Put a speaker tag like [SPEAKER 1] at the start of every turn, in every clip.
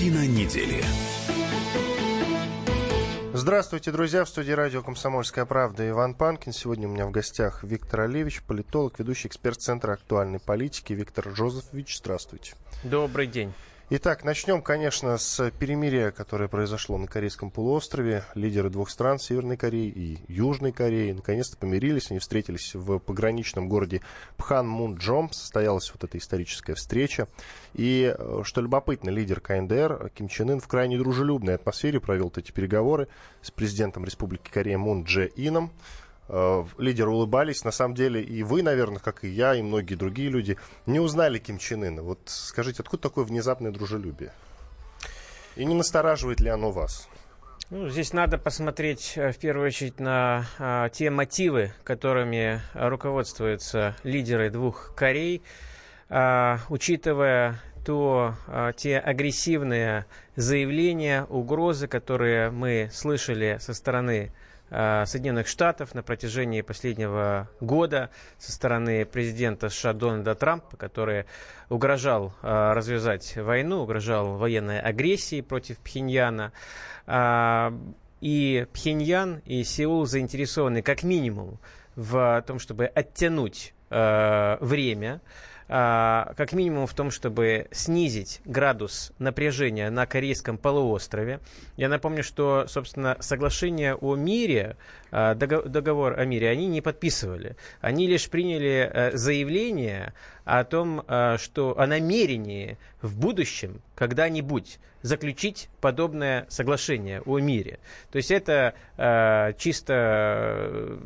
[SPEAKER 1] Картина недели.
[SPEAKER 2] Здравствуйте, друзья. В студии радио «Комсомольская правда» Иван Панкин. Сегодня у меня в гостях Виктор Олевич, политолог, ведущий эксперт Центра актуальной политики. Виктор Жозефович, здравствуйте.
[SPEAKER 3] Добрый день.
[SPEAKER 2] Итак, начнем, конечно, с перемирия, которое произошло на Корейском полуострове. Лидеры двух стран, Северной Кореи и Южной Кореи, наконец-то помирились. Они встретились в пограничном городе Пхан-Мун-Джом. Состоялась вот эта историческая встреча. И, э, что любопытно, лидер КНДР Ким Чен Ын в крайне дружелюбной атмосфере провел эти переговоры с президентом Республики Корея Мун Дже Ином. Э, лидеры улыбались. На самом деле и вы, наверное, как и я, и многие другие люди, не узнали Ким Чен Ына. Вот скажите, откуда такое внезапное дружелюбие? И не настораживает ли оно вас?
[SPEAKER 3] Ну, здесь надо посмотреть э, в первую очередь на а, те мотивы, которыми руководствуются лидеры двух Корей, а, учитывая то а, те агрессивные заявления, угрозы, которые мы слышали со стороны Соединенных Штатов на протяжении последнего года со стороны президента США Дональда Трампа, который угрожал э, развязать войну, угрожал военной агрессией против Пхеньяна. Э, и Пхеньян и Сеул заинтересованы как минимум в том, чтобы оттянуть время как минимум в том, чтобы снизить градус напряжения на Корейском полуострове. Я напомню, что, собственно, соглашение о мире, а, договор о мире, они не подписывали. Они лишь приняли э, заявление о том, а, что о намерении в будущем когда-нибудь заключить подобное соглашение о мире. То есть это чисто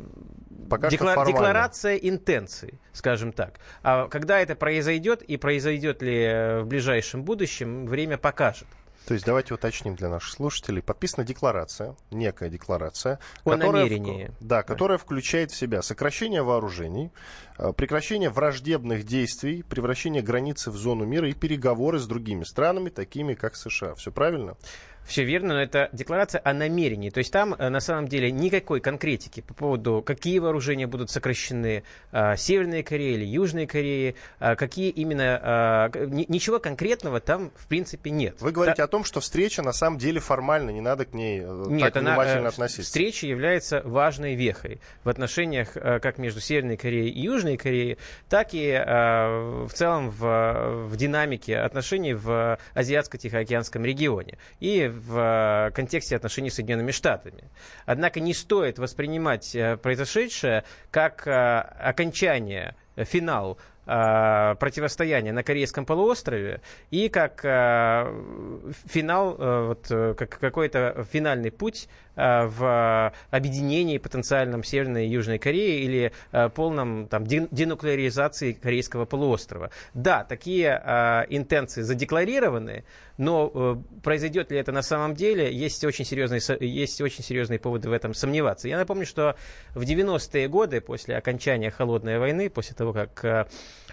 [SPEAKER 3] Пока Декла- декларация интенций, скажем так. А когда это произойдет и произойдет ли э, в ближайшем будущем, время покажет.
[SPEAKER 2] То есть давайте уточним для наших слушателей. Подписана декларация, некая декларация,
[SPEAKER 3] о которая, намерении.
[SPEAKER 2] В, да, которая включает в себя сокращение вооружений, э, прекращение враждебных действий, превращение границы в зону мира и переговоры с другими странами, такими как США. Все правильно?
[SPEAKER 3] Все верно, но это декларация о намерении. То есть там э, на самом деле никакой конкретики по поводу, какие вооружения будут сокращены э, Северной Кореи или Южной Кореи, э, какие именно... Ничего конкретного там в принципе нет.
[SPEAKER 2] Вы говорите да. о том, что встреча на самом деле формально, не надо к ней нет, так внимательно она, относиться.
[SPEAKER 3] Встреча является важной вехой в отношениях как между Северной Кореей и Южной Кореей, так и в целом в, в динамике отношений в Азиатско-Тихоокеанском регионе. И в э, контексте отношений с Соединенными Штатами. Однако не стоит воспринимать э, произошедшее как э, окончание, финал э, противостояния на Корейском полуострове и как э, финал, э, вот, как какой-то финальный путь в объединении потенциальном Северной и Южной Кореи или полном там, денуклеаризации Корейского полуострова. Да, такие интенции задекларированы, но произойдет ли это на самом деле, есть очень, серьезные, есть очень серьезные поводы в этом сомневаться. Я напомню, что в 90-е годы, после окончания Холодной войны, после того, как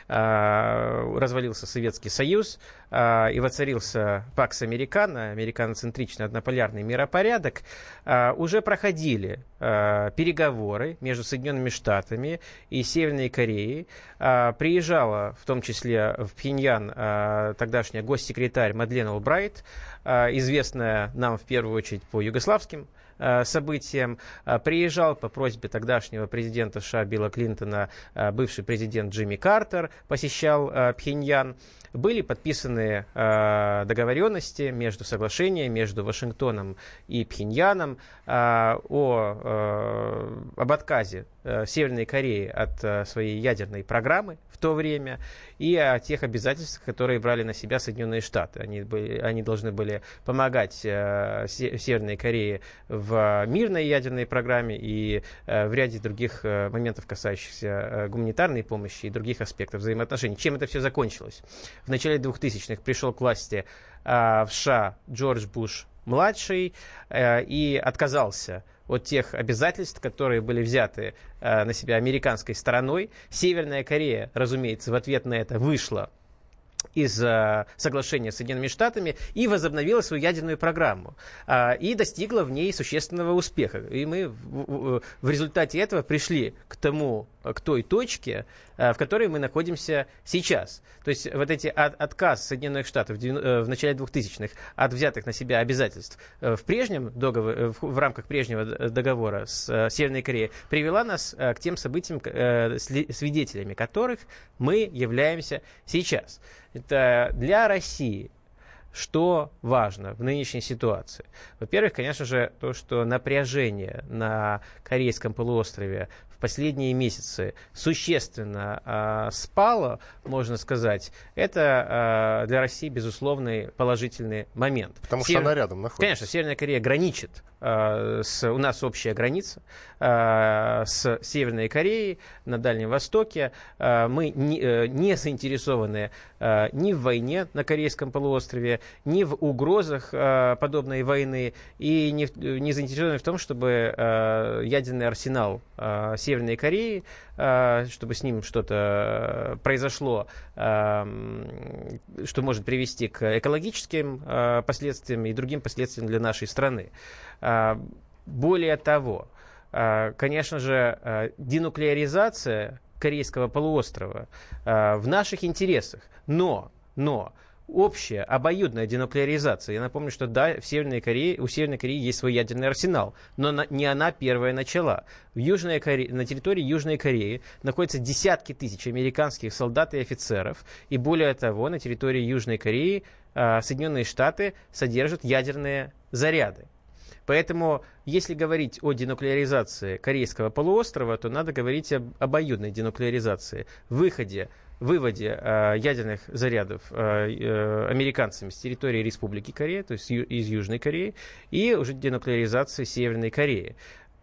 [SPEAKER 3] развалился Советский Союз э, и воцарился Пакс Американо, американоцентричный однополярный миропорядок, э, уже проходили э, переговоры между Соединенными Штатами и Северной Кореей. Э, приезжала в том числе в Пхеньян э, тогдашняя госсекретарь Мадлен Олбрайт, э, известная нам в первую очередь по югославским Э, событиям. Э, приезжал по просьбе тогдашнего президента США Билла Клинтона э, бывший президент Джимми Картер, посещал Пхеньян. Были подписаны э, договоренности между соглашением между Вашингтоном и Пхеньяном э, о, э, об отказе э, Северной Кореи от э, своей ядерной программы в то время и о тех обязательствах, которые брали на себя Соединенные Штаты. Они, были, они должны были помогать э, Северной Корее в мирной ядерной программе и э, в ряде других э, моментов, касающихся э, гуманитарной помощи и других аспектов взаимоотношений. Чем это все закончилось? в начале 2000-х пришел к власти э, в США Джордж Буш младший э, и отказался от тех обязательств, которые были взяты э, на себя американской стороной. Северная Корея, разумеется, в ответ на это вышла из э, соглашения с Соединенными Штатами и возобновила свою ядерную программу. Э, и достигла в ней существенного успеха. И мы в, результате этого пришли к тому к той точке, в которой мы находимся сейчас. То есть вот эти от, отказ Соединенных Штатов в, в начале 2000-х от взятых на себя обязательств в прежнем договоре, в рамках прежнего договора с Северной Кореей привела нас к тем событиям, свидетелями которых мы являемся сейчас. Это для России что важно в нынешней ситуации? Во-первых, конечно же, то, что напряжение на Корейском полуострове последние месяцы существенно э, спало, можно сказать, это э, для России, безусловный положительный момент.
[SPEAKER 2] Потому Север... что она рядом находится.
[SPEAKER 3] Конечно, Северная Корея граничит. Э, с... У нас общая граница э, с Северной Кореей на Дальнем Востоке. Э, мы не, не заинтересованы ни в войне на Корейском полуострове, ни в угрозах подобной войны, и не, не заинтересованы в том, чтобы ядерный арсенал Северной Кореи, чтобы с ним что-то произошло, что может привести к экологическим последствиям и другим последствиям для нашей страны. Более того, конечно же, денуклеаризация Корейского полуострова в наших интересах, но, но общая обоюдная денуклеаризация. Я напомню, что да, в Северной Корее, у Северной Кореи есть свой ядерный арсенал, но на, не она первая начала. В Южной Корее, на территории Южной Кореи находятся десятки тысяч американских солдат и офицеров, и более того, на территории Южной Кореи э, Соединенные Штаты содержат ядерные заряды. Поэтому, если говорить о денуклеаризации Корейского полуострова, то надо говорить об обоюдной денуклеаризации, выходе выводе э, ядерных зарядов э, э, американцами с территории Республики Корея, то есть ю, из Южной Кореи, и уже денуклеаризации Северной Кореи.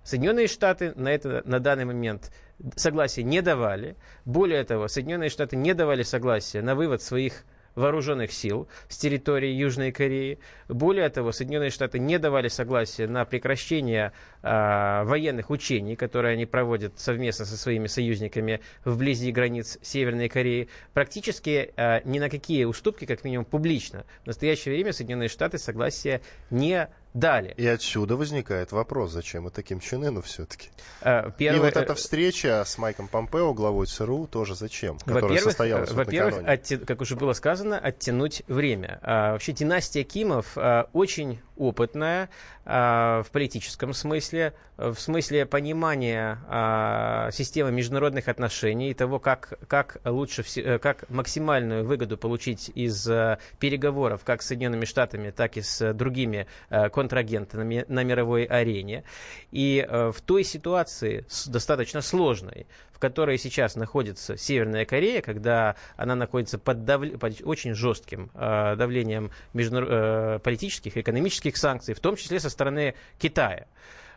[SPEAKER 3] Соединенные Штаты на это на данный момент согласия не давали. Более того, Соединенные Штаты не давали согласия на вывод своих вооруженных сил с территории Южной Кореи. Более того, Соединенные Штаты не давали согласия на прекращение э, военных учений, которые они проводят совместно со своими союзниками вблизи границ Северной Кореи. Практически э, ни на какие уступки, как минимум публично, в настоящее время Соединенные Штаты согласия не дали.
[SPEAKER 2] И отсюда возникает вопрос, зачем это Ким Чен Ыну все-таки? А, первый... И вот эта встреча с Майком Помпео, главой ЦРУ, тоже зачем?
[SPEAKER 3] Которая состоялась Во-первых, отти... как уже было сказано, оттянуть время. А, вообще династия Кимов а, очень опытная а, в политическом смысле, в смысле понимания а, системы международных отношений и того, как, как лучше, э, как максимальную выгоду получить из а, переговоров как с Соединенными Штатами, так и с другими контрагентами на мировой арене. И в той ситуации, достаточно сложной, в которой сейчас находится Северная Корея, когда она находится под, дав... под очень жестким э, давлением международ... э, политических и экономических санкций, в том числе со стороны Китая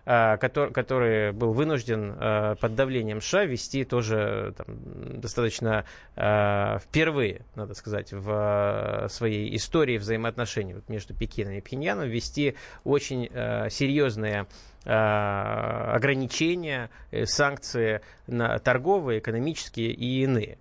[SPEAKER 3] э, который, который был вынужден э, под давлением США вести тоже там, достаточно э, впервые, надо сказать, в э, своей истории взаимоотношений между Пекином и Пхеньяном вести очень э, серьезные Э, ограничения, э, санкции на торговые, экономические и иные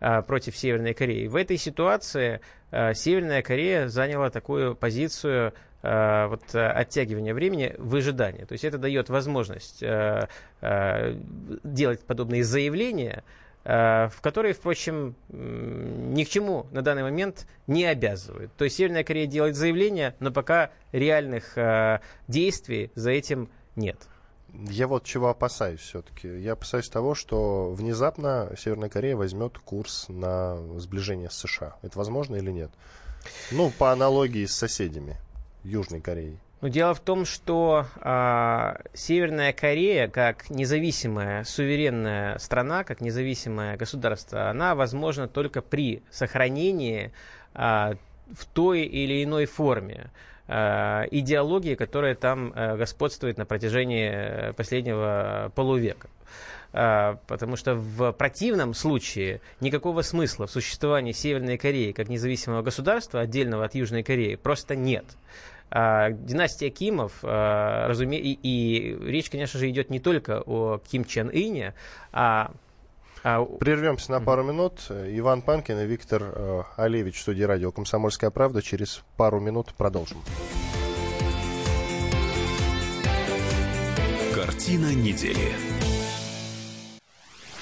[SPEAKER 3] э, против Северной Кореи. В этой ситуации Северная Корея заняла такую позицию вот, оттягивания времени в ожидании. То есть это дает возможность делать подобные заявления, в которые, впрочем, ни к чему на данный момент не обязывают. То есть Северная Корея делает заявления, но пока реальных действий за этим нет.
[SPEAKER 2] Я вот чего опасаюсь все-таки. Я опасаюсь того, что внезапно Северная Корея возьмет курс на сближение с США. Это возможно или нет? Ну, по аналогии с соседями Южной Кореей.
[SPEAKER 3] Но дело в том, что э, Северная Корея, как независимая суверенная страна, как независимое государство, она возможна только при сохранении э, в той или иной форме идеологии, которая там э, господствует на протяжении э, последнего полувека. Потому что в противном случае никакого смысла в существовании Северной Кореи как независимого государства, отдельного от Южной Кореи, просто нет. Династия Кимов, разуме... и, и речь, конечно же, идет не только о Ким Чен Ыне, а
[SPEAKER 2] а... Прервемся на пару минут. Иван Панкин и Виктор э, Олевич в студии радио «Комсомольская правда». Через пару минут продолжим.
[SPEAKER 1] Картина недели.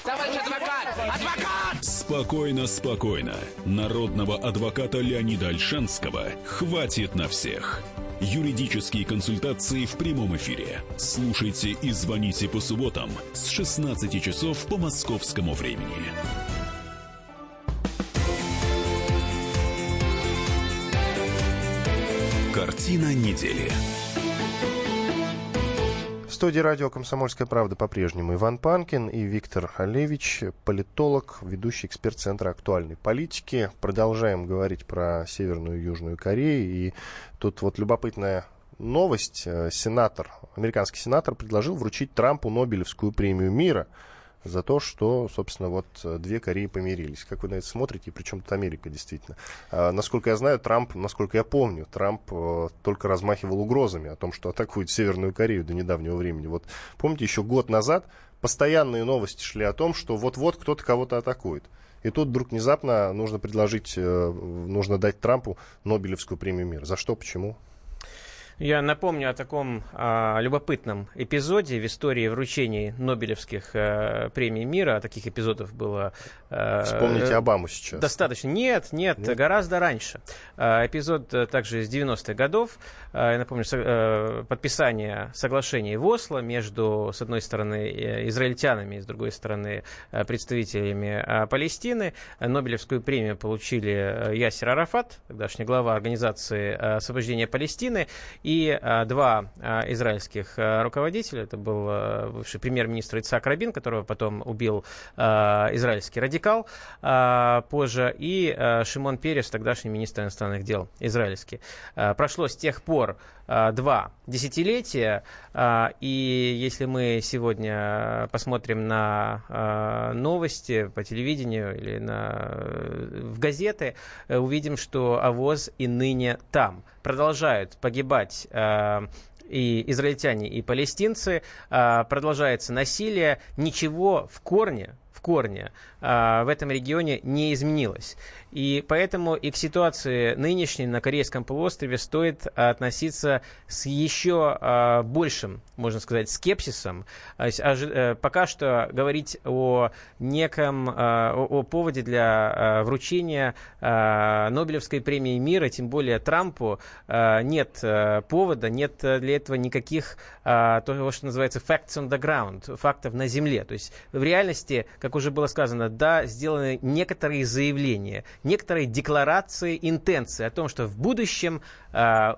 [SPEAKER 1] Адвокат! Спокойно, спокойно. Народного адвоката Леонида Альшанского хватит на всех. Юридические консультации в прямом эфире. Слушайте и звоните по субботам с 16 часов по московскому времени. Картина недели.
[SPEAKER 2] Студии радио «Комсомольская правда» по-прежнему Иван Панкин и Виктор Олевич, политолог, ведущий эксперт Центра актуальной политики. Продолжаем говорить про Северную и Южную Корею. И тут вот любопытная новость. Сенатор, американский сенатор предложил вручить Трампу Нобелевскую премию мира – за то, что, собственно, вот э, две Кореи помирились. Как вы на это смотрите, и причем тут Америка, действительно. А, насколько я знаю, Трамп, насколько я помню, Трамп а, только размахивал угрозами о том, что атакует Северную Корею до недавнего времени. Вот помните, еще год назад постоянные новости шли о том, что вот-вот кто-то кого-то атакует. И тут вдруг внезапно нужно предложить, э, нужно дать Трампу Нобелевскую премию мира. За что, почему?
[SPEAKER 3] Я напомню о таком а, любопытном эпизоде в истории вручения Нобелевских а, премий мира. Таких эпизодов было...
[SPEAKER 2] А, Вспомните Обаму сейчас.
[SPEAKER 3] Достаточно. Нет, нет, нет? гораздо раньше. А, эпизод а, также из 90-х годов. А, я напомню, со, а, подписание соглашения в Осло между, с одной стороны, э, израильтянами, с другой стороны, представителями а, Палестины. Нобелевскую премию получили Ясер Арафат, тогдашний глава Организации освобождения Палестины, и а, два а, израильских а, руководителя, это был бывший премьер-министр Ицак Рабин, которого потом убил израильский радикал позже, и Шимон Перес, тогдашний министр иностранных дел израильский. Прошло с тех пор два десятилетия, и если мы сегодня посмотрим на новости по телевидению или на, в газеты, увидим, что АВОЗ и ныне там продолжают погибать э, и израильтяне, и палестинцы, э, продолжается насилие, ничего в корне, в корне э, в этом регионе не изменилось. И поэтому и к ситуации нынешней на Корейском полуострове стоит относиться с еще э, большим, можно сказать, скепсисом. Э, пока что говорить о неком, э, о, поводе для э, вручения э, Нобелевской премии мира, тем более Трампу, э, нет э, повода, нет для этого никаких э, того, что называется facts on the ground, фактов на земле. То есть в реальности, как уже было сказано, да, сделаны некоторые заявления, некоторые декларации интенции о том, что в будущем э,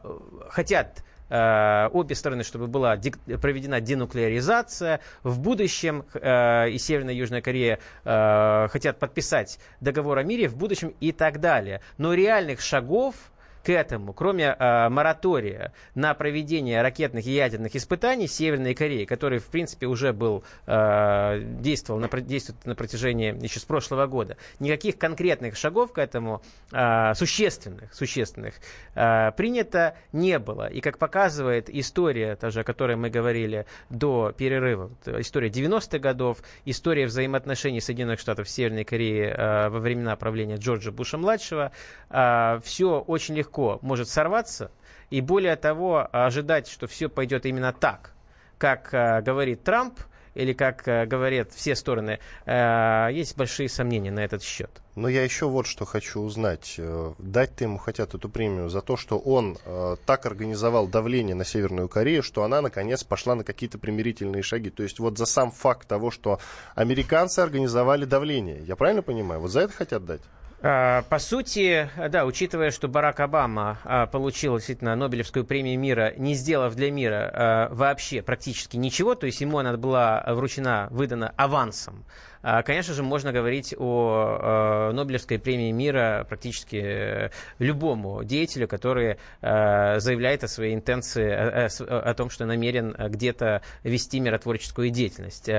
[SPEAKER 3] хотят э, обе стороны, чтобы была проведена денуклеаризация. В будущем э, и Северная и Южная Корея э, хотят подписать договор о мире в будущем и так далее. Но реальных шагов к этому, кроме э, моратория на проведение ракетных и ядерных испытаний Северной Кореи, который, в принципе, уже был, э, действовал на, действует на протяжении еще с прошлого года, никаких конкретных шагов к этому, э, существенных, существенных, э, принято не было. И, как показывает история, та же, о которой мы говорили до перерыва, история 90-х годов, история взаимоотношений Соединенных Штатов с Северной Кореей э, во времена правления Джорджа Буша-младшего, э, все очень легко легко может сорваться, и более того, ожидать, что все пойдет именно так, как э, говорит Трамп, или как э, говорят все стороны, э, есть большие сомнения на этот счет.
[SPEAKER 2] Но я еще вот что хочу узнать. Э, дать-то ему хотят эту премию за то, что он э, так организовал давление на Северную Корею, что она, наконец, пошла на какие-то примирительные шаги. То есть вот за сам факт того, что американцы организовали давление. Я правильно понимаю? Вот за это хотят дать?
[SPEAKER 3] А, по сути, да, учитывая, что Барак Обама а, получил действительно Нобелевскую премию мира, не сделав для мира а, вообще практически ничего, то есть ему она была вручена, выдана авансом, конечно же, можно говорить о э, Нобелевской премии мира практически э, любому деятелю, который э, заявляет о своей интенции, о том, что намерен где-то вести миротворческую деятельность.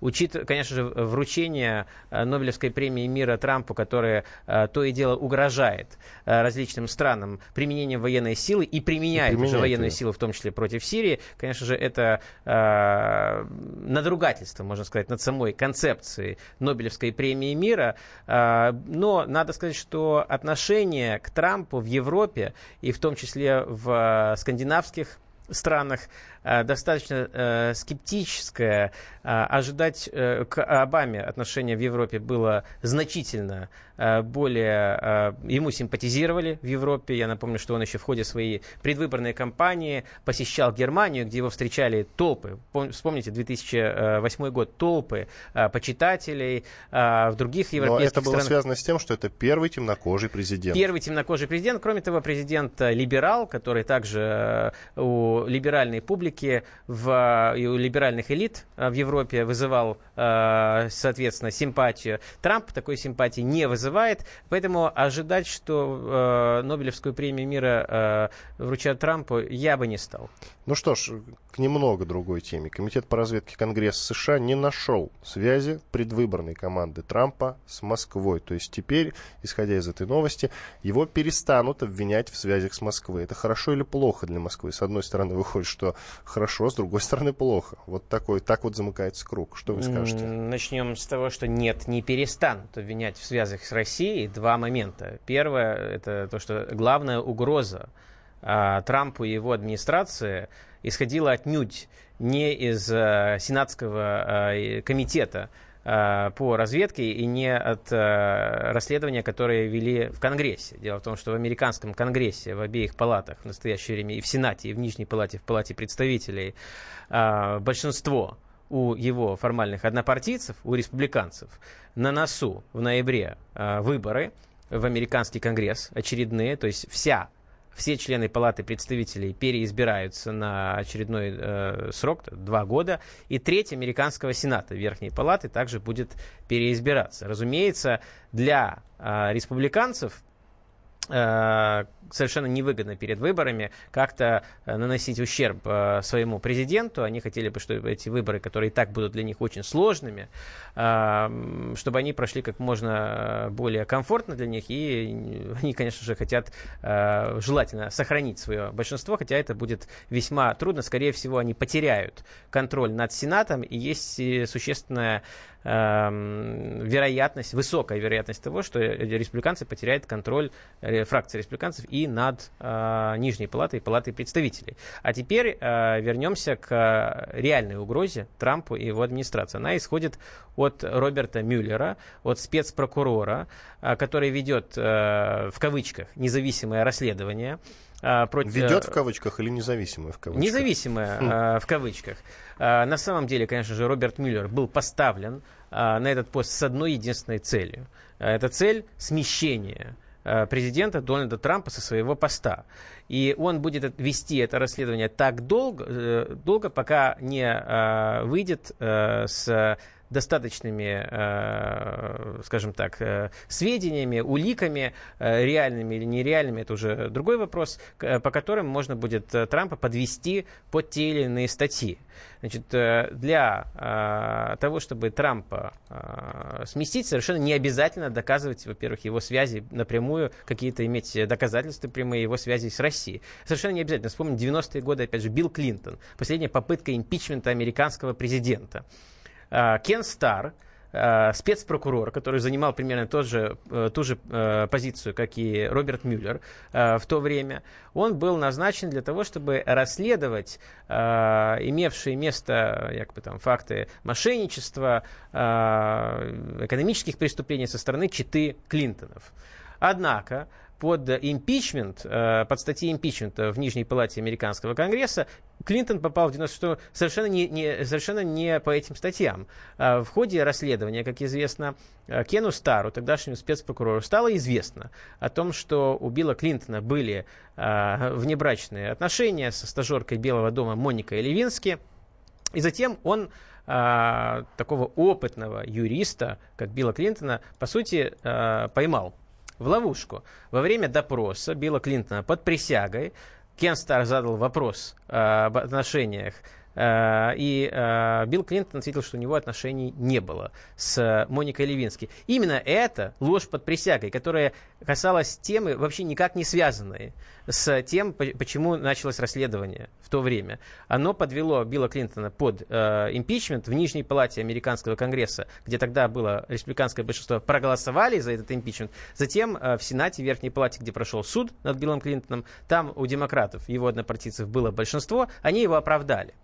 [SPEAKER 3] Учит, конечно же, вручение Нобелевской премии мира Трампу, которое то и дело угрожает различным странам применением военной силы и применяет, и уже военную силу, в том числе против Сирии, конечно же, это надругательство, можно сказать, над самой концепцией лауреаты Нобелевской премии мира. А, но надо сказать, что отношение к Трампу в Европе и в том числе в скандинавских странах достаточно э, скептическое. Э, ожидать э, к Обаме отношение в Европе было значительно э, более... Э, ему симпатизировали в Европе. Я напомню, что он еще в ходе своей предвыборной кампании посещал Германию, где его встречали толпы. Вспомните, 2008 год, толпы э, почитателей э, в других европейских
[SPEAKER 2] Но это было
[SPEAKER 3] странах.
[SPEAKER 2] связано с тем, что это первый темнокожий президент.
[SPEAKER 3] Первый темнокожий президент. Кроме того, президент э, либерал, который также э, у либеральной публики, в, и у либеральных элит э, в Европе вызывал, соответственно, симпатию. Трамп такой симпатии не вызывает, поэтому ожидать, что Нобелевскую премию мира вручат Трампу, я бы не стал.
[SPEAKER 2] Ну что ж, к немного другой теме. Комитет по разведке Конгресса США не нашел связи предвыборной команды Трампа с Москвой. То есть теперь, исходя из этой новости, его перестанут обвинять в связях с Москвой. Это хорошо или плохо для Москвы? С одной стороны, выходит, что хорошо, с другой стороны, плохо. Вот такой, так вот замыкается круг. Что вы скажете?
[SPEAKER 3] Начнем с того, что нет, не перестанут обвинять в связях с Россией. Два момента. Первое, это то, что главная угроза а, Трампу и его администрации исходила отнюдь не из а, Сенатского а, комитета по разведке и не от расследования, которое вели в Конгрессе. Дело в том, что в американском Конгрессе, в обеих палатах в настоящее время, и в Сенате, и в Нижней палате, в палате представителей, большинство у его формальных однопартийцев, у республиканцев, на носу в ноябре выборы в американский конгресс очередные, то есть вся все члены Палаты представителей переизбираются на очередной э, срок, два года, и треть американского Сената Верхней Палаты также будет переизбираться. Разумеется, для э, республиканцев совершенно невыгодно перед выборами как-то э, наносить ущерб э, своему президенту. Они хотели бы, чтобы эти выборы, которые и так будут для них очень сложными, э, чтобы они прошли как можно более комфортно для них. И они, конечно же, хотят желательно сохранить свое большинство, хотя это будет весьма трудно. Скорее всего, они потеряют контроль над Сенатом, и есть существенная вероятность, высокая вероятность того, что республиканцы потеряют контроль, фракция республиканцев и над э, Нижней палатой и палатой представителей. А теперь э, вернемся к реальной угрозе Трампу и его администрации. Она исходит от Роберта Мюллера, от спецпрокурора, э, который ведет, э, в кавычках, независимое расследование.
[SPEAKER 2] Э, против... Ведет в кавычках или независимое в кавычках?
[SPEAKER 3] Независимое хм. э, в кавычках. Э, на самом деле, конечно же, Роберт Мюллер был поставлен э, на этот пост с одной единственной целью. Э, это цель смещения Э, президента Дональда Трампа со своего поста. И он будет вести это расследование так долго, э, долго пока не э, выйдет с достаточными, э, скажем так, э, сведениями, уликами, э, реальными или нереальными, это уже другой вопрос, по которым можно будет Трампа подвести под те или иные статьи. Значит, для того, чтобы Трампа сместить, совершенно не обязательно доказывать, во-первых, его связи напрямую, какие-то иметь доказательства прямые его связи с Россией. Совершенно не обязательно. Вспомним 90-е годы, опять же, Билл Клинтон, последняя попытка импичмента американского президента. А, Кен Стар, а, спецпрокурор, который занимал примерно тот же, э, ту же э, позицию, как и Роберт Мюллер э, в то время, он был назначен для того, чтобы расследовать имевшие место якобы, там, факты мошенничества, экономических преступлений со стороны читы Клинтонов. Однако под импичмент, э, под статьи импичмента в Нижней Палате Американского Конгресса Клинтон попал в 96 совершенно не, не, совершенно не по этим статьям. Э, в ходе расследования, как известно, э, Кену Стару, тогдашнему спецпрокурору, стало известно о том, что у Билла Клинтона были внебрачные отношения со стажеркой Белого дома Моникой Левински. И затем он такого опытного юриста, как Билла Клинтона, по сути, поймал в ловушку. Во время допроса Билла Клинтона под присягой Кен Стар задал вопрос э, об отношениях И Билл Клинтон ответил, что у него отношений не было с Моникой Левински. Именно это ложь под присягой, которая касалась темы вообще никак не связанной с тем, почему началось расследование в то время. Оно подвело Билла Клинтона под э, импичмент в Нижней палате Американского конгресса, где тогда было республиканское большинство, проголосовали за этот импичмент. Затем э, в Сенате, Верхней палате, где прошел суд над Биллом Клинтоном, там у демократов, его однопартийцев было большинство, они его оправдали.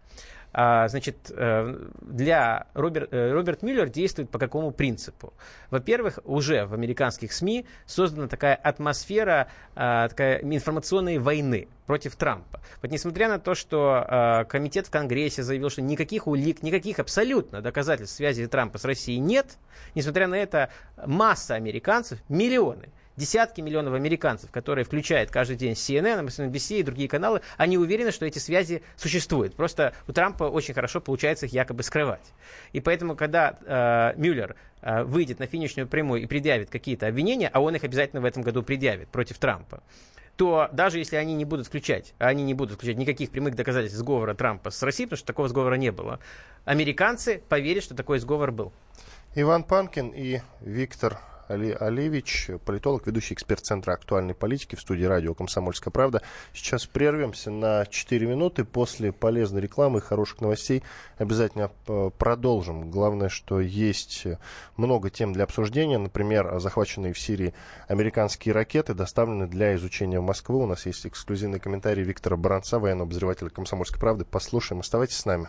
[SPEAKER 3] А, значит, э, для Роберт, э, Роберт Мюллер действует по какому принципу? Во-первых, уже в американских СМИ создана такая атмосфера а, такая информационной войны против Трампа. Вот несмотря на то, что э, комитет в Конгрессе заявил, что никаких улик, никаких абсолютно доказательств связи Трампа с Россией нет, несмотря на это масса американцев, миллионы, десятки миллионов американцев, которые включают каждый день CNN, MSNBC и другие каналы, они уверены, что эти связи существуют. Просто у Трампа очень хорошо получается их якобы скрывать. И поэтому, когда э, Мюллер э, выйдет на финишную прямую и предъявит какие-то обвинения, а он их обязательно в этом году предъявит против Трампа, то даже если они не будут включать, они не будут включать никаких прямых доказательств сговора Трампа с Россией, потому что такого сговора не было, американцы поверят, что такой сговор был.
[SPEAKER 2] Иван Панкин и Виктор Али Алевич, политолог, ведущий эксперт Центра актуальной политики в студии радио «Комсомольская правда». Сейчас прервемся на 4 минуты. После полезной рекламы и хороших новостей обязательно э, продолжим. Главное, что есть много тем для обсуждения. Например, захваченные в Сирии американские ракеты доставлены для изучения в Москву. У нас есть эксклюзивный комментарий Виктора Баранца, военного обозревателя «Комсомольской правды». Послушаем. Оставайтесь с нами.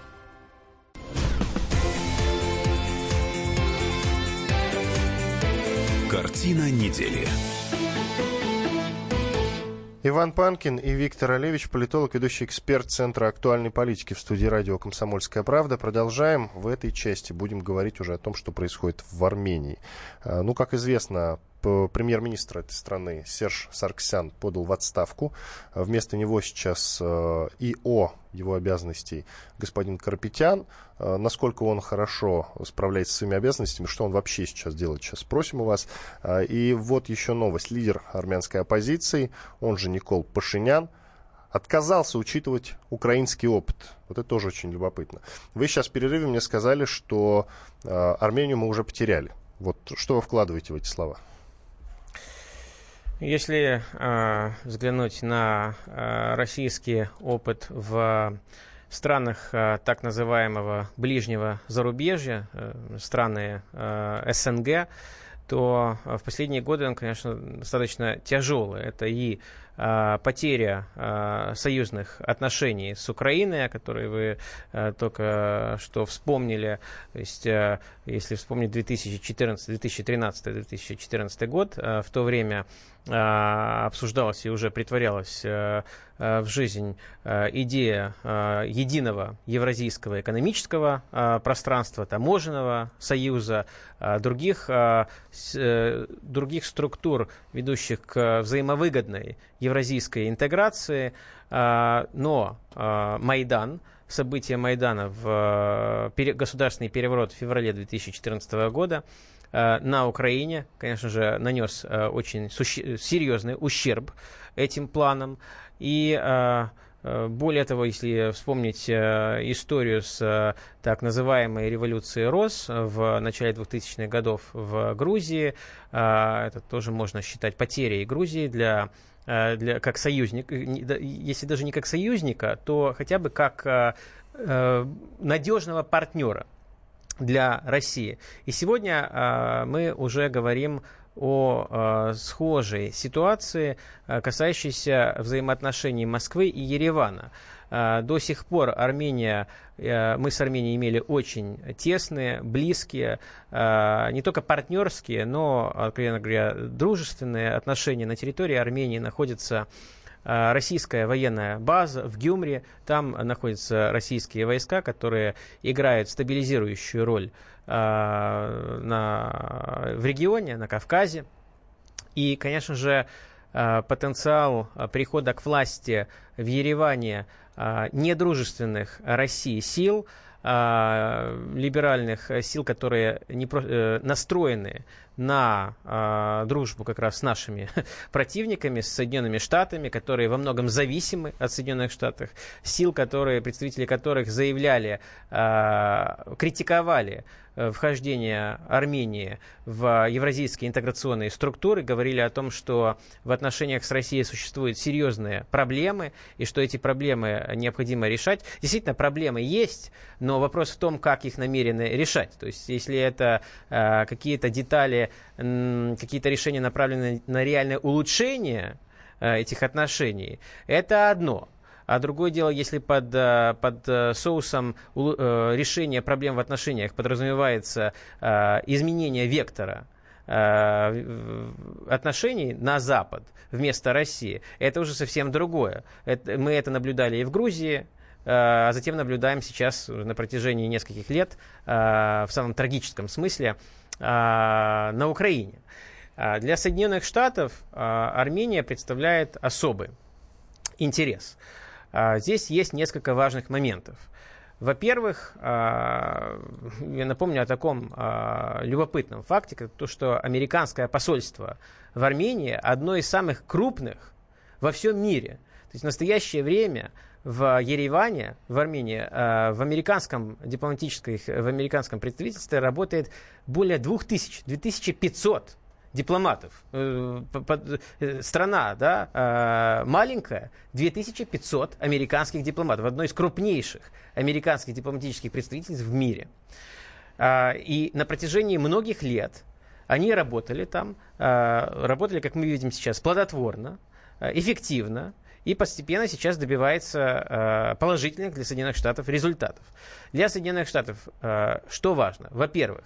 [SPEAKER 1] Картина недели.
[SPEAKER 2] Иван Панкин и Виктор Олевич, политолог, ведущий эксперт Центра актуальной политики в студии радио «Комсомольская правда». Продолжаем. В этой части будем говорить уже о том, что происходит в Армении. А, ну, как известно, премьер-министр этой страны Серж Сарксян подал в отставку. Вместо него сейчас э, ИО его обязанностей господин Карапетян. Э, насколько он хорошо справляется с своими обязанностями, что он вообще сейчас делает, сейчас спросим у вас. Э, и вот еще новость. Лидер армянской оппозиции, он же Никол Пашинян, отказался учитывать украинский опыт. Вот это тоже очень любопытно. Вы сейчас в перерыве мне сказали, что Армению мы уже потеряли. Вот что вы вкладываете в эти слова?
[SPEAKER 3] Если э, взглянуть на э, российский опыт в странах э, так называемого ближнего зарубежья, э, страны э, СНГ, то в последние годы он, конечно, достаточно тяжелый. Это и э, потеря э, союзных отношений с Украиной, о которой вы э, только что вспомнили. То есть, если вспомнить 2014, 2013, 2014 год, в то время обсуждалась и уже притворялась э, э, в жизнь э, идея единого евразийского экономического пространства, таможенного союза, других, других структур, ведущих к взаимовыгодной евразийской интеграции. Но Майдан, события Майдана в государственный переворот в феврале 2014 года Э, на Украине, конечно же, нанес э, очень серьезный ущерб этим планам. И э, более того, если вспомнить историю с так называемой революцией РОС в начале 2000-х годов в Грузии, это тоже можно считать потерей Грузии для для, как союзник, если даже не как союзника, то хотя бы как надежного партнера для России. И сегодня э, мы уже говорим о э, схожей ситуации, э, касающейся взаимоотношений Москвы и Еревана. Э, до сих пор Армения, э, мы с Арменией имели очень тесные, близкие, э, не только партнерские, но, откровенно говоря, дружественные отношения. На территории Армении находится российская военная база в Гюмре. Там находятся российские войска, которые играют стабилизирующую роль на, в регионе, на Кавказе. И, конечно же, потенциал прихода к власти в Ереване недружественных России сил – либеральных сил, которые не, э, настроены на э, дружбу как раз с нашими противниками, с Соединенными Штатами, которые во многом зависимы от Соединенных Штатов, сил, которые, представители которых заявляли, э, критиковали вхождение Армении в евразийские интеграционные структуры, говорили о том, что в отношениях с Россией существуют серьезные проблемы, и что эти проблемы необходимо решать. Действительно, проблемы есть, но вопрос в том, как их намерены решать. То есть, если это э, какие-то детали какие-то решения направлены на реальное улучшение э, этих отношений, это одно. А другое дело, если под, э, под э, соусом решения проблем в отношениях подразумевается изменение вектора отношений на Запад вместо России, это уже совсем другое. Мы это наблюдали и в Грузии, а затем наблюдаем сейчас на протяжении нескольких лет в самом трагическом смысле на Украине. А, для Соединенных Штатов а, Армения представляет особый интерес. Здесь есть несколько важных моментов. Во-первых, я напомню о таком любопытном факте, как то, что американское посольство в Армении одно из самых крупных во всем мире. То есть в настоящее время в Ереване, в Армении, э, в американском дипломатическом, в американском представительстве работает более 2000, 2500 дипломатов. Э, э, страна да, маленькая, 2500 американских дипломатов, одно из крупнейших американских дипломатических представительств в мире. И на протяжении многих лет они работали там, работали, как мы видим сейчас, плодотворно, эффективно, и постепенно сейчас добивается э, положительных для Соединенных Штатов результатов. Для Соединенных Штатов э, что важно? Во-первых,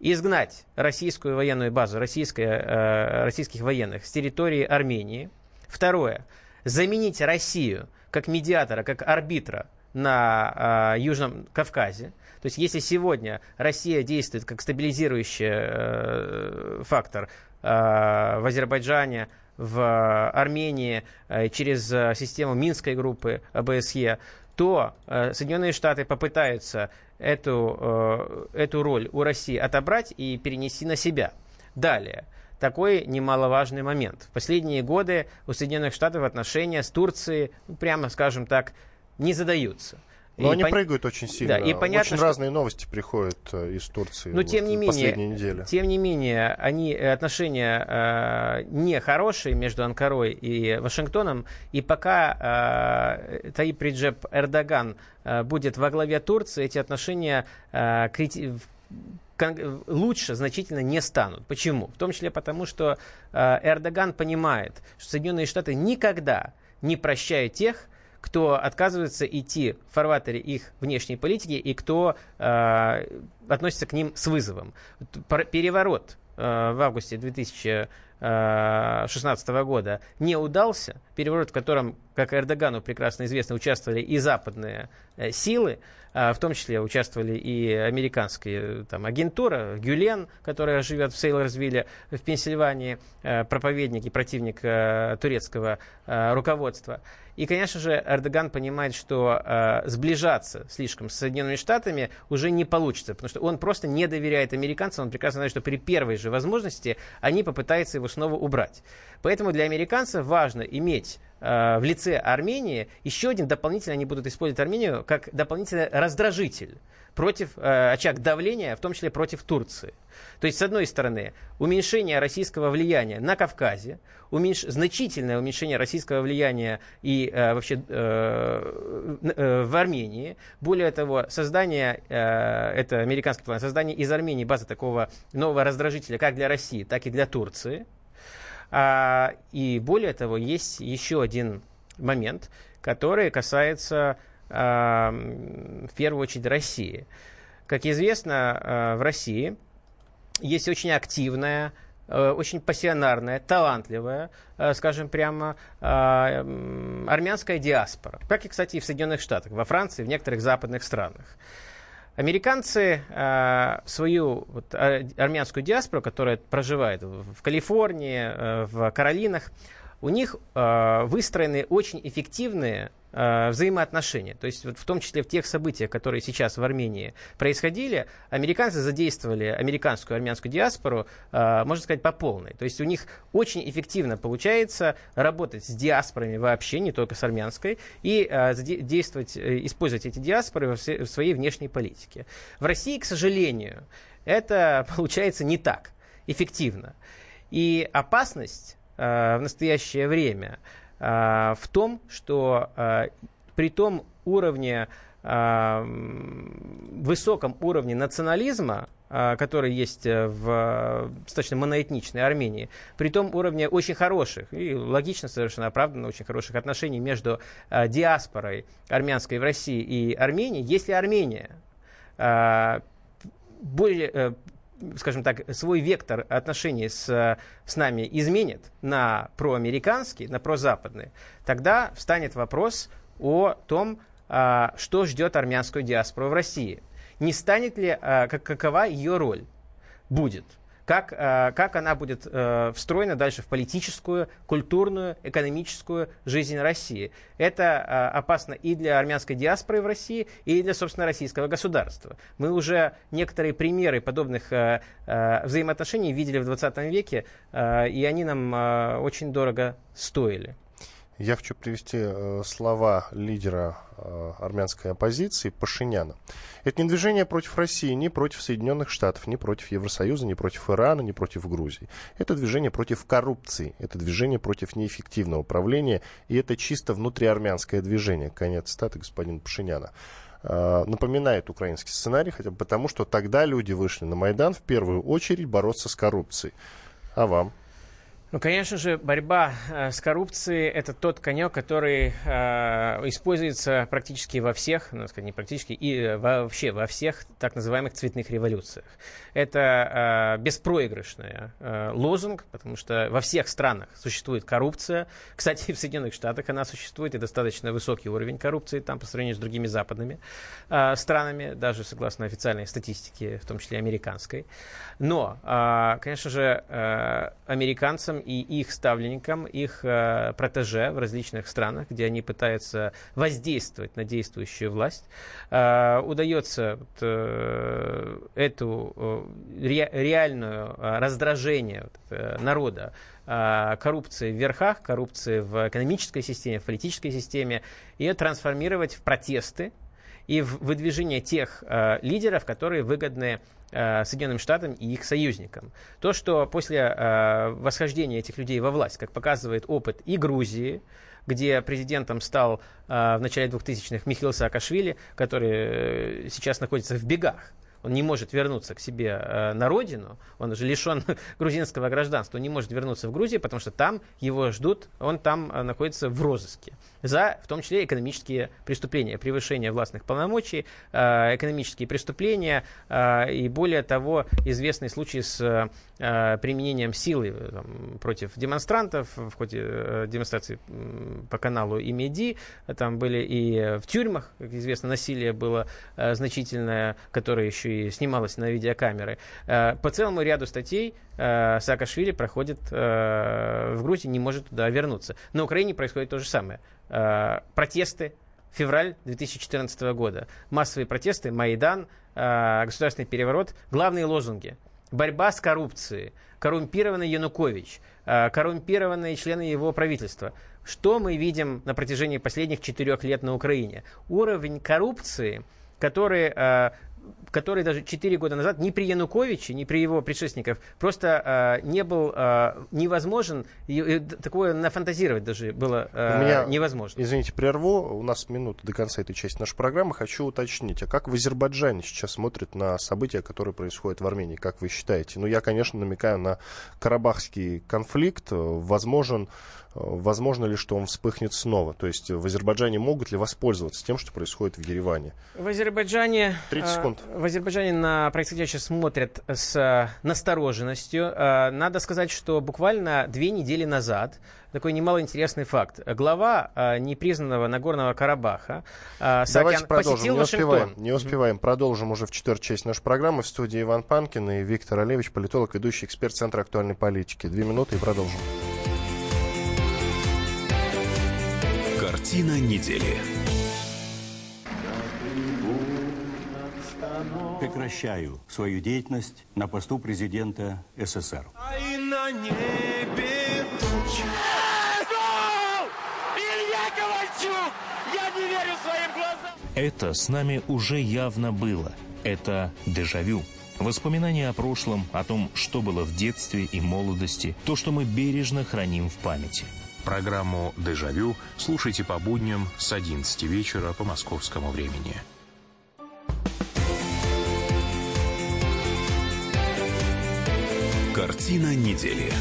[SPEAKER 3] изгнать российскую военную базу э, российских военных с территории Армении. Второе, заменить Россию как медиатора, как арбитра на э, Южном Кавказе. То есть если сегодня Россия действует как стабилизирующий э, фактор э, в Азербайджане, в Армении э, через э, систему Минской группы ОБСЕ, то э, Соединенные Штаты попытаются эту, эту роль у России отобрать и перенести на себя. Далее такой немаловажный момент. В последние годы у Соединенных Штатов отношения с Турцией, ну, прямо скажем так, не задаются.
[SPEAKER 2] Но и они пон... прыгают очень сильно. Да, и понятно, очень что... разные новости приходят э, из Турции.
[SPEAKER 3] Но вот, тем не менее, неделе. тем не менее, они э, отношения э, не хорошие между Анкарой и Вашингтоном, и пока э, Таип Реджеп Эрдоган э, будет во главе Турции, эти отношения э, крити лучше значительно не станут. Почему? В том числе потому, что э, Эрдоган понимает, что Соединенные Штаты никогда не прощают тех, кто отказывается идти в фарватере их внешней политики и кто э, относится к ним с вызовом. Переворот э, в августе 2016 э, года не удался, переворот, в котором, как Эрдогану прекрасно известно, участвовали и западные э, силы, а, в том числе участвовали и американская там, агентура, Гюлен, которая живет в Сейлорсвилле в Пенсильвании, э, проповедник и противник э, турецкого э, руководства. И, конечно же, Эрдоган понимает, что э, сближаться слишком с Соединенными Штатами уже не получится, потому что он просто не доверяет американцам, он прекрасно знает, что при первой же возможности они попытаются его снова убрать. Поэтому для американцев важно иметь Э, в лице Армении, еще один дополнительно они будут использовать Армению как дополнительный раздражитель против э, очаг давления, в том числе против Турции. То есть, с одной стороны, уменьшение российского влияния на Кавказе, уменьш... значительное уменьшение российского влияния и э, вообще э, э, в Армении. Более того, создание, э, это американский план, создание из Армении базы такого нового раздражителя как для России, так и для Турции – а, и более того, есть еще один момент, который касается а, в первую очередь России. Как известно, а, в России есть очень активная очень пассионарная, талантливая, скажем прямо, армянская диаспора. Как и, кстати, и в Соединенных Штатах, во Франции, в некоторых западных странах. Американцы э, свою вот, армянскую диаспору, которая проживает в Калифорнии, э, в Каролинах, у них э, выстроены очень эффективные взаимоотношения. То есть вот в том числе в тех событиях, которые сейчас в Армении происходили, американцы задействовали американскую армянскую диаспору, э, можно сказать, по полной. То есть у них очень эффективно получается работать с диаспорами вообще, не только с армянской, и э, действовать, э, использовать эти диаспоры в, своей внешней политике. В России, к сожалению, это получается не так эффективно. И опасность Э, в настоящее время э, в том, что э, при том уровне, высоком уровне национализма, который есть в достаточно моноэтничной Армении, при том уровне очень хороших и логично совершенно оправданно очень хороших отношений между диаспорой армянской в России и Арменией, если Армения более, скажем так, свой вектор отношений с, с нами изменит на проамериканский, на прозападный, тогда встанет вопрос о том, а, что ждет армянскую диаспору в России. Не станет ли, а, какова ее роль будет – как, э, как она будет э, встроена дальше в политическую, культурную, экономическую жизнь России. Это э, опасно и для армянской диаспоры в России, и для, собственно, российского государства. Мы уже некоторые примеры подобных взаимоотношений видели в 20 веке, и они нам очень дорого стоили.
[SPEAKER 2] Я хочу привести э, слова лидера э, армянской оппозиции Пашиняна. Это не движение против России, ни против Соединенных Штатов, ни против Евросоюза, ни против Ирана, ни против Грузии. Это движение против коррупции, это движение против неэффективного управления, и это чисто внутриармянское движение. Конец статы господина Пашиняна э, напоминает украинский сценарий, хотя бы потому, что тогда люди вышли на Майдан в первую очередь бороться с коррупцией. А вам?
[SPEAKER 3] Ну, конечно же, борьба э, с коррупцией – это тот конек, который э, используется практически во всех, ну, сказать, не практически, и э, вообще во всех так называемых цветных революциях. Это э, беспроигрышный э, лозунг, потому что во всех странах существует коррупция. Кстати, в Соединенных Штатах она существует, и достаточно высокий уровень коррупции там по сравнению с другими западными э, странами, даже согласно официальной статистике, в том числе американской. Но, э, конечно же, э, американцам и их ставленникам, их э, протеже в различных странах, где они пытаются воздействовать на действующую власть, э, удается вот, э, эту э, ре, реальную э, раздражение вот, э, народа э, коррупции в верхах, коррупции в экономической системе, в политической системе, ее трансформировать в протесты, и в выдвижение тех э, лидеров, которые выгодны э, Соединенным Штатам и их союзникам. То, что после э, восхождения этих людей во власть, как показывает опыт и Грузии, где президентом стал э, в начале 2000-х Михаил Саакашвили, который э, сейчас находится в бегах он не может вернуться к себе э, на родину, он уже лишен грузинского гражданства, он не может вернуться в Грузию, потому что там его ждут, он там э, находится в розыске за, в том числе, экономические преступления, превышение властных полномочий, э, экономические преступления э, и, более того, известный случай с э, применением силы э, там, против демонстрантов в ходе э, демонстрации по каналу Имеди, там были и в тюрьмах, как известно, насилие было э, значительное, которое еще и снималось на видеокамеры. Э, по целому ряду статей э, Саакашвили проходит э, в Грузии, не может туда вернуться. На Украине происходит то же самое. Протесты, февраль 2014 года. Массовые протесты, Майдан, государственный переворот. Главные лозунги. Борьба с коррупцией. Коррумпированный Янукович. Коррумпированные члены его правительства. Что мы видим на протяжении последних четырех лет на Украине? Уровень коррупции, который который даже 4 года назад ни при Януковиче, ни при его предшественниках просто э, не был э, невозможен. И, и, такое нафантазировать даже было э, У меня, невозможно.
[SPEAKER 2] Извините, прерву. У нас минута до конца этой части нашей программы. Хочу уточнить, а как в Азербайджане сейчас смотрят на события, которые происходят в Армении? Как вы считаете? Ну, я, конечно, намекаю на Карабахский конфликт. Возможен возможно ли, что он вспыхнет снова? То есть в Азербайджане могут ли воспользоваться тем, что происходит в Ереване?
[SPEAKER 3] В Азербайджане,
[SPEAKER 2] 30 секунд.
[SPEAKER 3] в Азербайджане на происходящее смотрят с настороженностью. Надо сказать, что буквально две недели назад такой немалоинтересный факт. Глава а, непризнанного Нагорного Карабаха а,
[SPEAKER 2] Давайте продолжим.
[SPEAKER 3] посетил
[SPEAKER 2] не
[SPEAKER 3] Вашингтон.
[SPEAKER 2] успеваем, не успеваем. Продолжим уже в четвертую часть нашей программы. В студии Иван Панкин и Виктор Олевич, политолог, ведущий эксперт Центра актуальной политики. Две минуты и продолжим.
[SPEAKER 1] Картина недели.
[SPEAKER 4] Прекращаю свою деятельность на посту президента СССР.
[SPEAKER 5] И на небе. Илья Ковальчук! Я не верю своим глазам!
[SPEAKER 6] Это с нами уже явно было. Это дежавю. Воспоминания о прошлом, о том, что было в детстве и молодости, то, что мы бережно храним в памяти.
[SPEAKER 7] Программу «Дежавю» слушайте по будням с 11 вечера по московскому времени.
[SPEAKER 1] Картина недели.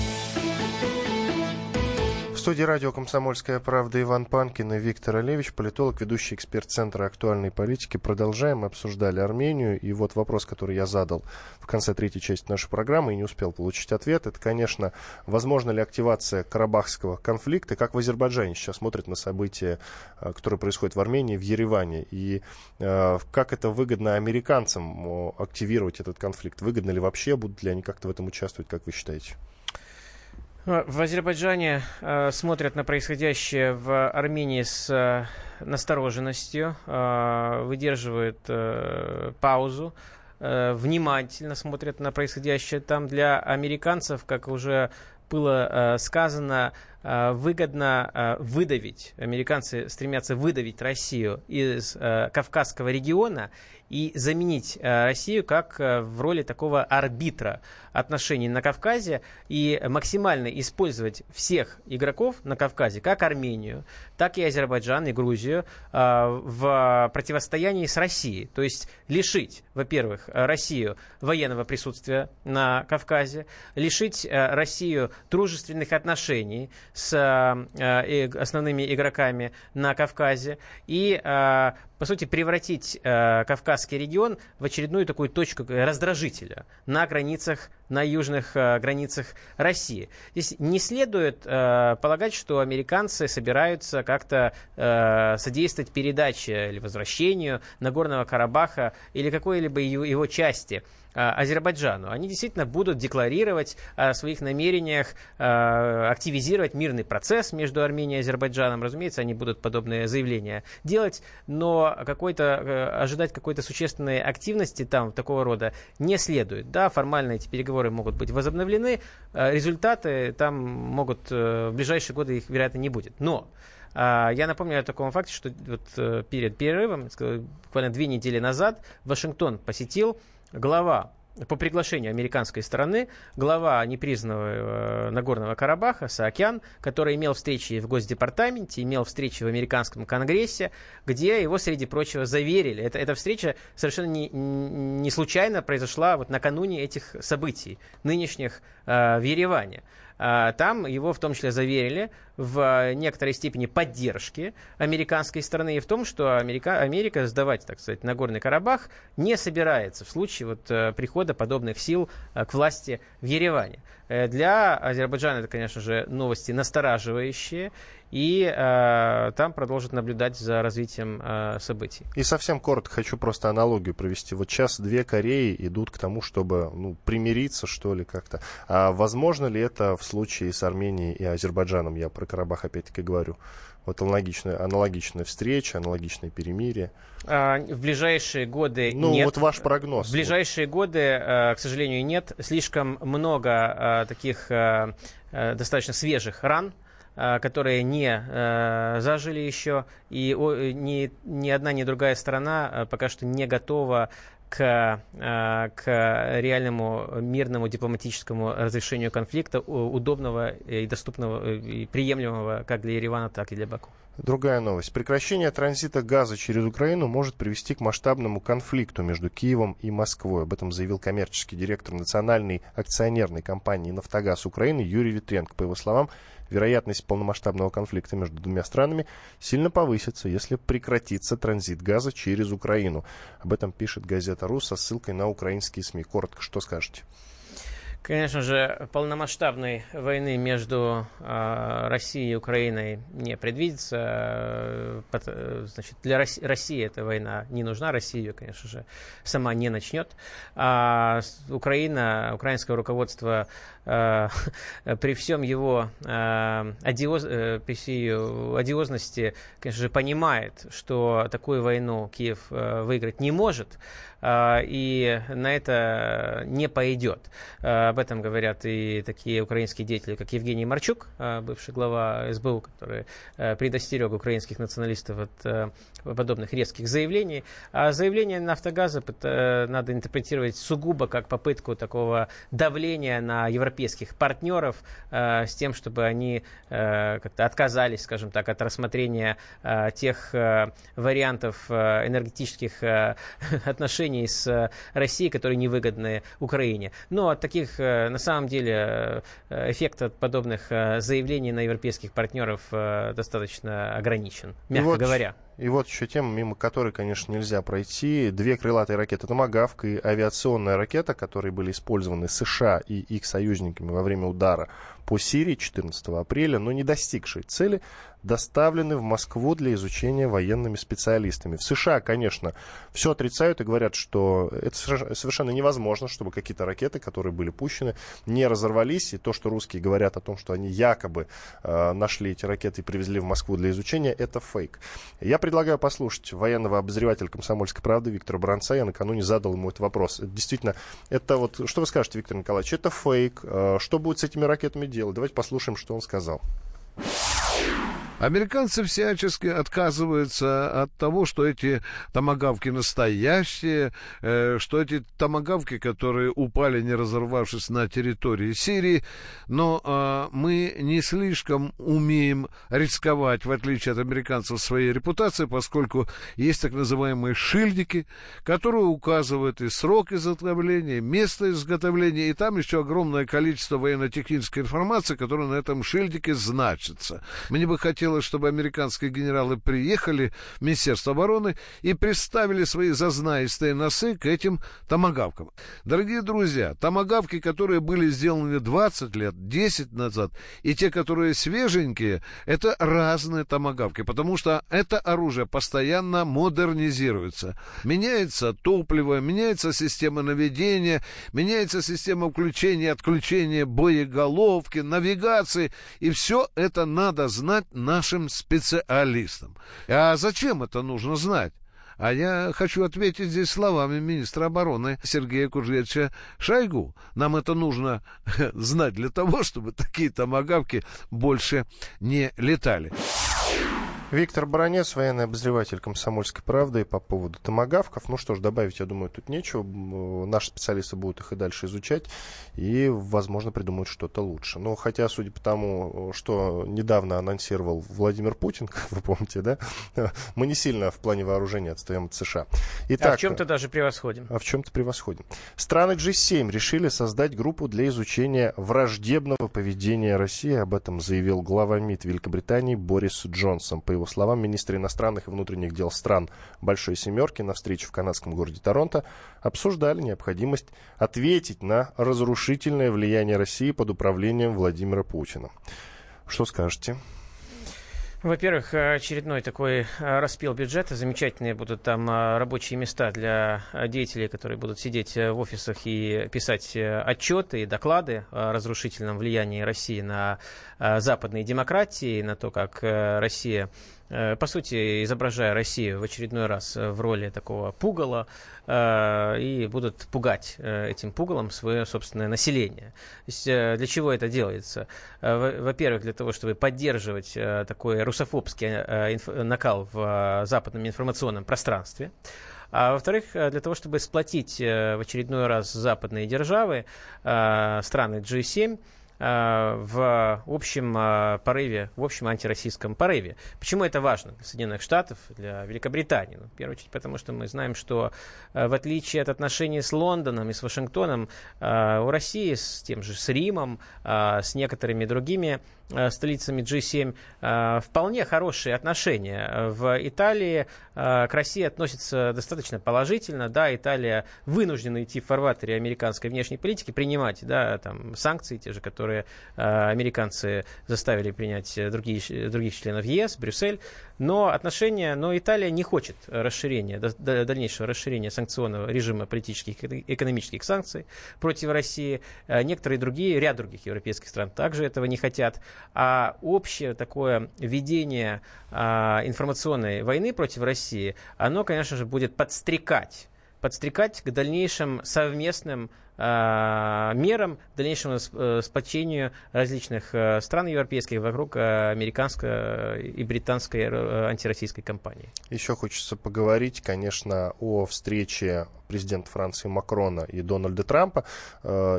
[SPEAKER 2] Студии радио «Комсомольская правда» Иван Панкин и Виктор Олевич, политолог, ведущий эксперт Центра актуальной политики. Продолжаем. Мы обсуждали Армению. И вот вопрос, который я задал в конце третьей части нашей программы и не успел получить ответ. Это, конечно, возможно ли активация карабахского конфликта, как в Азербайджане сейчас смотрят на события, э, которые происходят в Армении, в Ереване. И э, как это выгодно американцам активировать этот конфликт? Выгодно ли вообще? Будут ли они как-то в этом участвовать, как вы считаете?
[SPEAKER 3] В Азербайджане э, смотрят на происходящее в Армении с э, настороженностью, э, выдерживают э, паузу, э, внимательно смотрят на происходящее там. Для американцев, как уже было э, сказано, э, выгодно э, выдавить, американцы стремятся выдавить Россию из э, Кавказского региона и заменить э, Россию как э, в роли такого арбитра отношений на Кавказе и максимально использовать всех игроков на Кавказе, как Армению, так и Азербайджан и Грузию, э, в противостоянии с Россией. То есть лишить, во-первых, Россию военного присутствия на Кавказе, лишить Россию дружественных отношений с основными игроками на Кавказе и по сути, превратить э, Кавказский регион в очередную такую точку раздражителя на границах, на южных э, границах России. Здесь не следует э, полагать, что американцы собираются как-то э, содействовать передаче или возвращению Нагорного Карабаха или какой-либо его, части Азербайджану. Они действительно будут декларировать о своих намерениях активизировать мирный процесс между Арменией и Азербайджаном. Разумеется, они будут подобные заявления делать, но какой-то, ожидать какой-то существенной активности там такого рода не следует. Да, формально эти переговоры могут быть возобновлены, результаты там могут в ближайшие годы их, вероятно, не будет. Но я напомню о таком факте, что вот перед перерывом, буквально две недели назад, Вашингтон посетил глава по приглашению американской стороны глава непризнанного э, Нагорного Карабаха Саакян, который имел встречи в Госдепартаменте, имел встречи в американском Конгрессе, где его, среди прочего, заверили. Это, эта встреча совершенно не, не случайно произошла вот накануне этих событий, нынешних э, в Ереване. А, там его в том числе заверили в некоторой степени поддержки американской стороны и в том, что Америка, Америка сдавать, так сказать, Нагорный Карабах не собирается в случае вот, э, прихода подобных сил э, к власти в Ереване. Э, для Азербайджана это, конечно же, новости настораживающие и э, там продолжат наблюдать за развитием э, событий.
[SPEAKER 2] И совсем коротко хочу просто аналогию провести. Вот сейчас две Кореи идут к тому, чтобы ну, примириться, что ли, как-то. А возможно ли это в случае с Арменией и Азербайджаном? Я про Карабах опять-таки говорю. Вот аналогичная, аналогичная встреча, аналогичное перемирие.
[SPEAKER 3] А, в ближайшие годы
[SPEAKER 2] ну,
[SPEAKER 3] нет.
[SPEAKER 2] вот ваш прогноз.
[SPEAKER 3] В ближайшие вот. годы, к сожалению, нет. Слишком много таких достаточно свежих ран Э, которые не э, зажили еще, и ни, ни одна, ни другая сторона э, пока что не готова к, к реальному мирному дипломатическому разрешению конфликта, удобного и доступного и приемлемого как для Еревана, так и для Баку.
[SPEAKER 2] Другая новость. Прекращение транзита газа через Украину может привести к масштабному конфликту между Киевом и Москвой. Об этом заявил коммерческий директор национальной акционерной компании «Нафтогаз Украины» Юрий Витренко. По его словам, вероятность полномасштабного конфликта между двумя странами сильно повысится, если прекратится транзит газа через Украину. Об этом пишет газета «Рус» со ссылкой на украинские СМИ. Коротко, что скажете?
[SPEAKER 3] Конечно же, полномасштабной войны между э, Россией и Украиной не предвидится. Э, значит, для России, России эта война не нужна, Россия ее, конечно же, сама не начнет. А Украина, украинское руководство э, при всем его э, одиоз, э, при всей одиозности, конечно же, понимает, что такую войну Киев э, выиграть не может. А, и на это не пойдет. А, об этом говорят и такие украинские деятели, как Евгений Марчук, а, бывший глава СБУ, который предостерег украинских националистов от подобных резких заявлений. А заявление «Нафтогаза» надо интерпретировать сугубо как попытку такого давления на европейских партнеров с тем, чтобы они как-то отказались, скажем так, от рассмотрения тех вариантов энергетических отношений с э, Россией, которые невыгодны Украине. Но от таких, э, на самом деле, э, эффект от подобных заявлений на европейских партнеров достаточно ограничен, мягко
[SPEAKER 2] вот,
[SPEAKER 3] говоря.
[SPEAKER 2] И вот еще тема, мимо которой, конечно, нельзя пройти. Две крылатые ракеты «Томагавк» и авиационная ракета, которые были использованы США и их союзниками во время удара по Сирии 14 апреля, но не достигшие цели, доставлены в Москву для изучения военными специалистами. В США, конечно, все отрицают и говорят, что это совершенно невозможно, чтобы какие-то ракеты, которые были пущены, не разорвались. И то, что русские говорят о том, что они якобы э, нашли эти ракеты и привезли в Москву для изучения, это фейк. Я предлагаю послушать военного обозревателя «Комсомольской правды» Виктора Бранца. Я накануне задал ему этот вопрос. Действительно, это вот... Что вы скажете, Виктор Николаевич? Это фейк. Э, что будет с этими ракетами делать? Давайте послушаем, что он сказал.
[SPEAKER 8] Американцы всячески отказываются от того, что эти томагавки настоящие, э, что эти томагавки, которые упали, не разорвавшись на территории Сирии, но э, мы не слишком умеем рисковать, в отличие от американцев, своей репутацией, поскольку есть так называемые шильдики, которые указывают и срок изготовления, и место изготовления, и там еще огромное количество военно-технической информации, которая на этом шильдике значится. Мне бы хотелось хотелось, чтобы американские генералы приехали в Министерство обороны и представили свои зазнаистые носы к этим томагавкам. Дорогие друзья, томагавки, которые были сделаны 20 лет, 10 назад, и те, которые свеженькие, это разные томагавки, потому что это оружие постоянно модернизируется. Меняется топливо, меняется система наведения, меняется система включения отключения боеголовки, навигации, и все это надо знать на нашим специалистам. А зачем это нужно знать? А я хочу ответить здесь словами министра обороны Сергея Кужевича Шойгу. Нам это нужно знать для того, чтобы такие томагавки больше не летали.
[SPEAKER 2] Виктор Баранец, военный обозреватель «Комсомольской правды» по поводу томогавков. Ну что ж, добавить, я думаю, тут нечего. Наши специалисты будут их и дальше изучать и, возможно, придумают что-то лучше. Но хотя, судя по тому, что недавно анонсировал Владимир Путин, как вы помните, да, мы не сильно в плане вооружения отстаем от США.
[SPEAKER 3] Итак, а в чем-то даже превосходим.
[SPEAKER 2] А в чем-то превосходим. Страны G7 решили создать группу для изучения враждебного поведения России. Об этом заявил глава МИД Великобритании Борис Джонсон. По его словам, министры иностранных и внутренних дел стран Большой Семерки на встрече в канадском городе Торонто обсуждали необходимость ответить на разрушительное влияние России под управлением Владимира Путина. Что скажете?
[SPEAKER 3] Во-первых, очередной такой э, распил бюджета. Замечательные будут там э, рабочие места для деятелей, которые будут сидеть э, в офисах и писать отчеты и доклады о разрушительном влиянии России на западные демократии, на то, как Россия Э, по сути, изображая Россию в очередной раз э, в роли такого пугала, э, и будут пугать этим пугалом свое собственное население. То есть, для чего это делается? Во-первых, для того, чтобы поддерживать такой русофобский накал в западном информационном пространстве. А во-вторых, для того, чтобы сплотить в очередной раз западные державы, страны G7, Э, в общем э, порыве, в общем антироссийском порыве. Почему это важно для Соединенных Штатов, для Великобритании? Ну, в первую очередь, потому что мы знаем, что э, в отличие от отношений с Лондоном и с Вашингтоном, у России с тем же с Римом, с некоторыми другими столицами G7, вполне хорошие отношения. В Италии к России относятся достаточно положительно. Да, Италия вынуждена идти в фарватере американской внешней политики, принимать да, там, санкции, те же, которые американцы заставили принять другие, других членов ЕС, Брюссель. Но отношения, но Италия не хочет расширения, дальнейшего расширения санкционного режима политических и экономических санкций против России. Э, некоторые другие, ряд других европейских стран также этого не хотят. А общее такое ведение а, информационной войны против России, оно, конечно же, будет подстрекать подстрекать к дальнейшим совместным Э, мерам, дальнейшему э, сплочению различных э, стран европейских вокруг американской и британской антироссийской кампании.
[SPEAKER 2] Еще хочется поговорить, конечно, о встрече президента Франции Макрона и Дональда Трампа,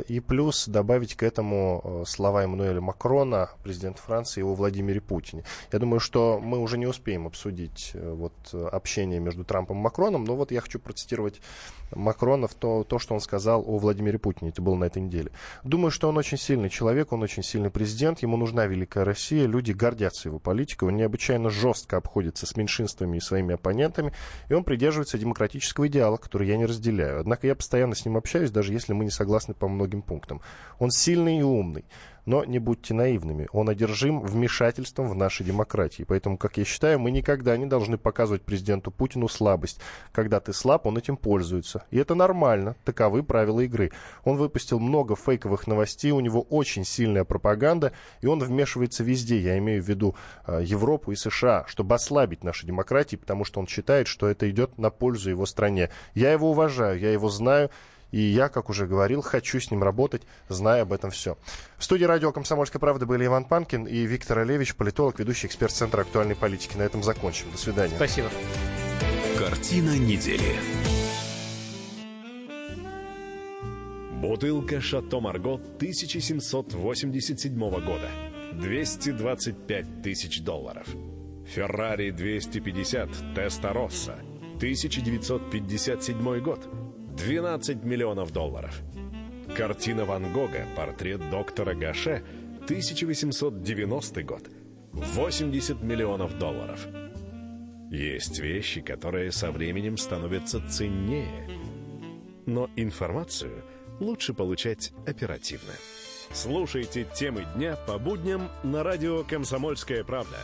[SPEAKER 2] и плюс добавить к этому слова Эммануэля Макрона, президента Франции, о Владимире Путине. Я думаю, что мы уже не успеем обсудить вот, общение между Трампом и Макроном, но вот я хочу процитировать Макрона в то, то, что он сказал о Владимире Владимире Путине. Это было на этой неделе. Думаю, что он очень сильный человек, он очень сильный президент. Ему нужна великая Россия. Люди гордятся его политикой. Он необычайно жестко обходится с меньшинствами и своими оппонентами. И он придерживается демократического идеала, который я не разделяю. Однако я постоянно с ним общаюсь, даже если мы не согласны по многим пунктам. Он сильный и умный. Но не будьте наивными, он одержим вмешательством в нашей демократии. Поэтому, как я считаю, мы никогда не должны показывать президенту Путину слабость. Когда ты слаб, он этим пользуется. И это нормально, таковы правила игры. Он выпустил много фейковых новостей, у него очень сильная пропаганда, и он вмешивается везде, я имею в виду э, Европу и США, чтобы ослабить наши демократии, потому что он считает, что это идет на пользу его стране. Я его уважаю, я его знаю, и я, как уже говорил, хочу с ним работать, зная об этом все. В студии радио «Комсомольская правда» были Иван Панкин и Виктор Олевич, политолог, ведущий эксперт Центра актуальной политики. На этом закончим. До свидания.
[SPEAKER 3] Спасибо.
[SPEAKER 1] Картина недели.
[SPEAKER 9] Бутылка «Шато Марго» 1787 года. 225 тысяч долларов. Феррари 250 Теста Росса. 1957 год. 12 миллионов долларов. Картина Ван Гога «Портрет доктора Гаше» 1890 год. 80 миллионов долларов. Есть вещи, которые со временем становятся ценнее. Но информацию лучше получать оперативно. Слушайте темы дня по будням на радио «Комсомольская правда».